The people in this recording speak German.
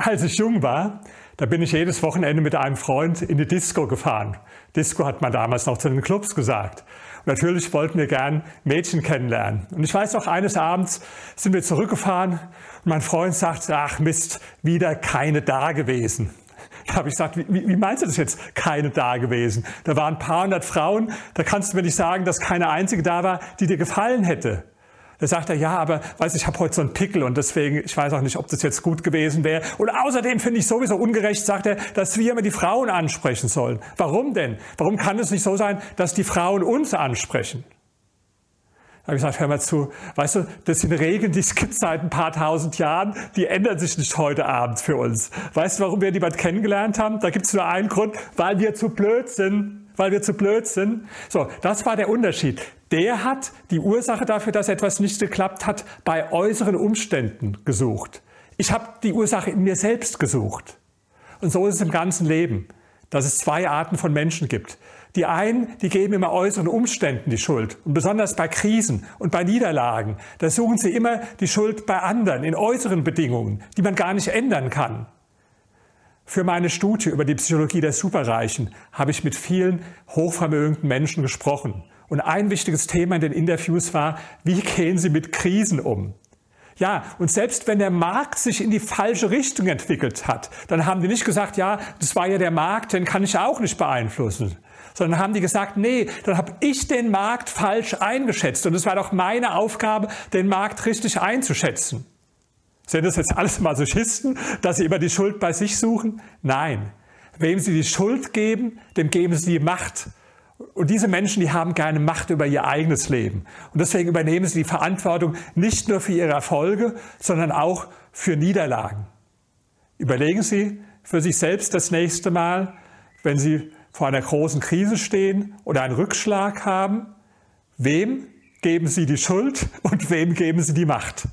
Als ich jung war, da bin ich jedes Wochenende mit einem Freund in die Disco gefahren. Disco hat man damals noch zu den Clubs gesagt. Und natürlich wollten wir gern Mädchen kennenlernen. Und ich weiß noch, eines Abends sind wir zurückgefahren und mein Freund sagt, ach Mist, wieder keine da gewesen. Da habe ich gesagt, wie, wie meinst du das jetzt, keine da gewesen? Da waren ein paar hundert Frauen, da kannst du mir nicht sagen, dass keine einzige da war, die dir gefallen hätte. Da sagt er, ja, aber weiß ich habe heute so einen Pickel und deswegen, ich weiß auch nicht, ob das jetzt gut gewesen wäre. Und außerdem finde ich sowieso ungerecht, sagt er, dass wir immer die Frauen ansprechen sollen. Warum denn? Warum kann es nicht so sein, dass die Frauen uns ansprechen? Da habe ich gesagt, hör mal zu, weißt du, das sind Regeln, die es gibt seit ein paar tausend Jahren, die ändern sich nicht heute Abend für uns. Weißt du, warum wir jemanden kennengelernt haben? Da gibt es nur einen Grund, weil wir zu blöd sind weil wir zu blöd sind. So, das war der Unterschied. Der hat die Ursache dafür, dass etwas nicht geklappt hat, bei äußeren Umständen gesucht. Ich habe die Ursache in mir selbst gesucht. Und so ist es im ganzen Leben, dass es zwei Arten von Menschen gibt. Die einen, die geben immer äußeren Umständen die Schuld. Und besonders bei Krisen und bei Niederlagen, da suchen sie immer die Schuld bei anderen, in äußeren Bedingungen, die man gar nicht ändern kann. Für meine Studie über die Psychologie der Superreichen habe ich mit vielen hochvermögenden Menschen gesprochen. Und ein wichtiges Thema in den Interviews war, wie gehen sie mit Krisen um? Ja, und selbst wenn der Markt sich in die falsche Richtung entwickelt hat, dann haben die nicht gesagt, ja, das war ja der Markt, den kann ich auch nicht beeinflussen. Sondern haben die gesagt, nee, dann habe ich den Markt falsch eingeschätzt. Und es war doch meine Aufgabe, den Markt richtig einzuschätzen. Sind das jetzt alles Masochisten, dass sie immer die Schuld bei sich suchen? Nein. Wem sie die Schuld geben, dem geben sie die Macht. Und diese Menschen, die haben keine Macht über ihr eigenes Leben. Und deswegen übernehmen sie die Verantwortung nicht nur für ihre Erfolge, sondern auch für Niederlagen. Überlegen Sie für sich selbst das nächste Mal, wenn Sie vor einer großen Krise stehen oder einen Rückschlag haben, wem geben Sie die Schuld und wem geben Sie die Macht?